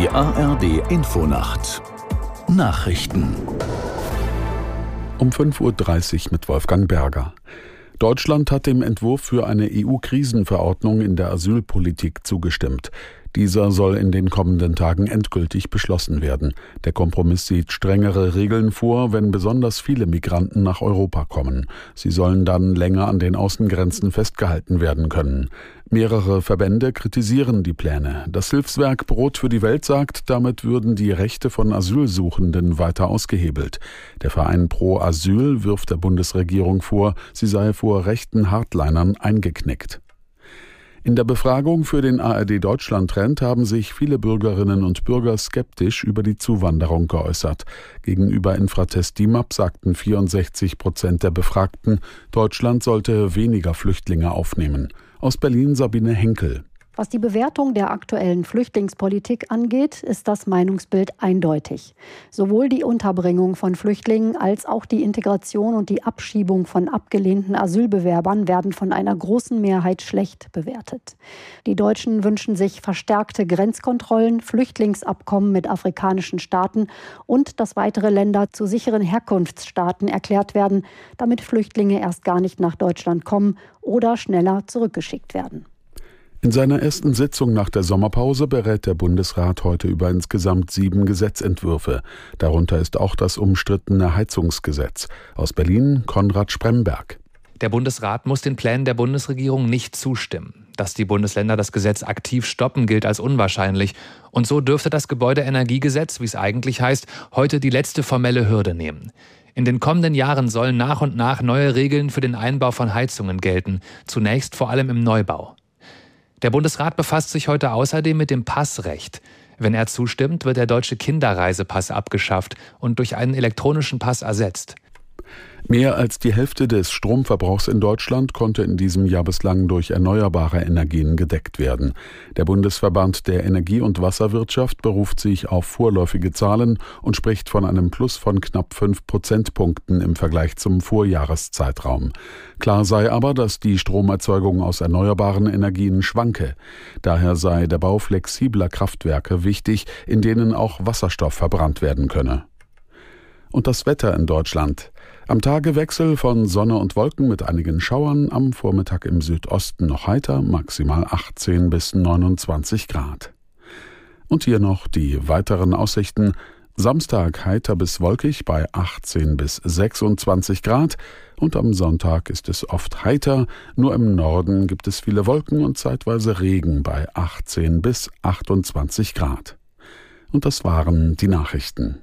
Die ARD Infonacht Nachrichten um 5.30 Uhr mit Wolfgang Berger. Deutschland hat dem Entwurf für eine EU-Krisenverordnung in der Asylpolitik zugestimmt. Dieser soll in den kommenden Tagen endgültig beschlossen werden. Der Kompromiss sieht strengere Regeln vor, wenn besonders viele Migranten nach Europa kommen. Sie sollen dann länger an den Außengrenzen festgehalten werden können. Mehrere Verbände kritisieren die Pläne. Das Hilfswerk Brot für die Welt sagt, damit würden die Rechte von Asylsuchenden weiter ausgehebelt. Der Verein Pro Asyl wirft der Bundesregierung vor, sie sei vor rechten Hardlinern eingeknickt. In der Befragung für den ARD Deutschland Trend haben sich viele Bürgerinnen und Bürger skeptisch über die Zuwanderung geäußert. Gegenüber Infratest DIMAP sagten 64 Prozent der Befragten, Deutschland sollte weniger Flüchtlinge aufnehmen. Aus Berlin Sabine Henkel. Was die Bewertung der aktuellen Flüchtlingspolitik angeht, ist das Meinungsbild eindeutig. Sowohl die Unterbringung von Flüchtlingen als auch die Integration und die Abschiebung von abgelehnten Asylbewerbern werden von einer großen Mehrheit schlecht bewertet. Die Deutschen wünschen sich verstärkte Grenzkontrollen, Flüchtlingsabkommen mit afrikanischen Staaten und dass weitere Länder zu sicheren Herkunftsstaaten erklärt werden, damit Flüchtlinge erst gar nicht nach Deutschland kommen oder schneller zurückgeschickt werden. In seiner ersten Sitzung nach der Sommerpause berät der Bundesrat heute über insgesamt sieben Gesetzentwürfe. Darunter ist auch das umstrittene Heizungsgesetz. Aus Berlin Konrad Spremberg. Der Bundesrat muss den Plänen der Bundesregierung nicht zustimmen. Dass die Bundesländer das Gesetz aktiv stoppen, gilt als unwahrscheinlich. Und so dürfte das Gebäudeenergiegesetz, wie es eigentlich heißt, heute die letzte formelle Hürde nehmen. In den kommenden Jahren sollen nach und nach neue Regeln für den Einbau von Heizungen gelten, zunächst vor allem im Neubau. Der Bundesrat befasst sich heute außerdem mit dem Passrecht. Wenn er zustimmt, wird der deutsche Kinderreisepass abgeschafft und durch einen elektronischen Pass ersetzt. Mehr als die Hälfte des Stromverbrauchs in Deutschland konnte in diesem Jahr bislang durch erneuerbare Energien gedeckt werden. Der Bundesverband der Energie- und Wasserwirtschaft beruft sich auf vorläufige Zahlen und spricht von einem Plus von knapp fünf Prozentpunkten im Vergleich zum Vorjahreszeitraum. Klar sei aber, dass die Stromerzeugung aus erneuerbaren Energien schwanke. Daher sei der Bau flexibler Kraftwerke wichtig, in denen auch Wasserstoff verbrannt werden könne. Und das Wetter in Deutschland. Am Tagewechsel von Sonne und Wolken mit einigen Schauern, am Vormittag im Südosten noch heiter, maximal 18 bis 29 Grad. Und hier noch die weiteren Aussichten. Samstag heiter bis wolkig bei 18 bis 26 Grad und am Sonntag ist es oft heiter, nur im Norden gibt es viele Wolken und zeitweise Regen bei 18 bis 28 Grad. Und das waren die Nachrichten.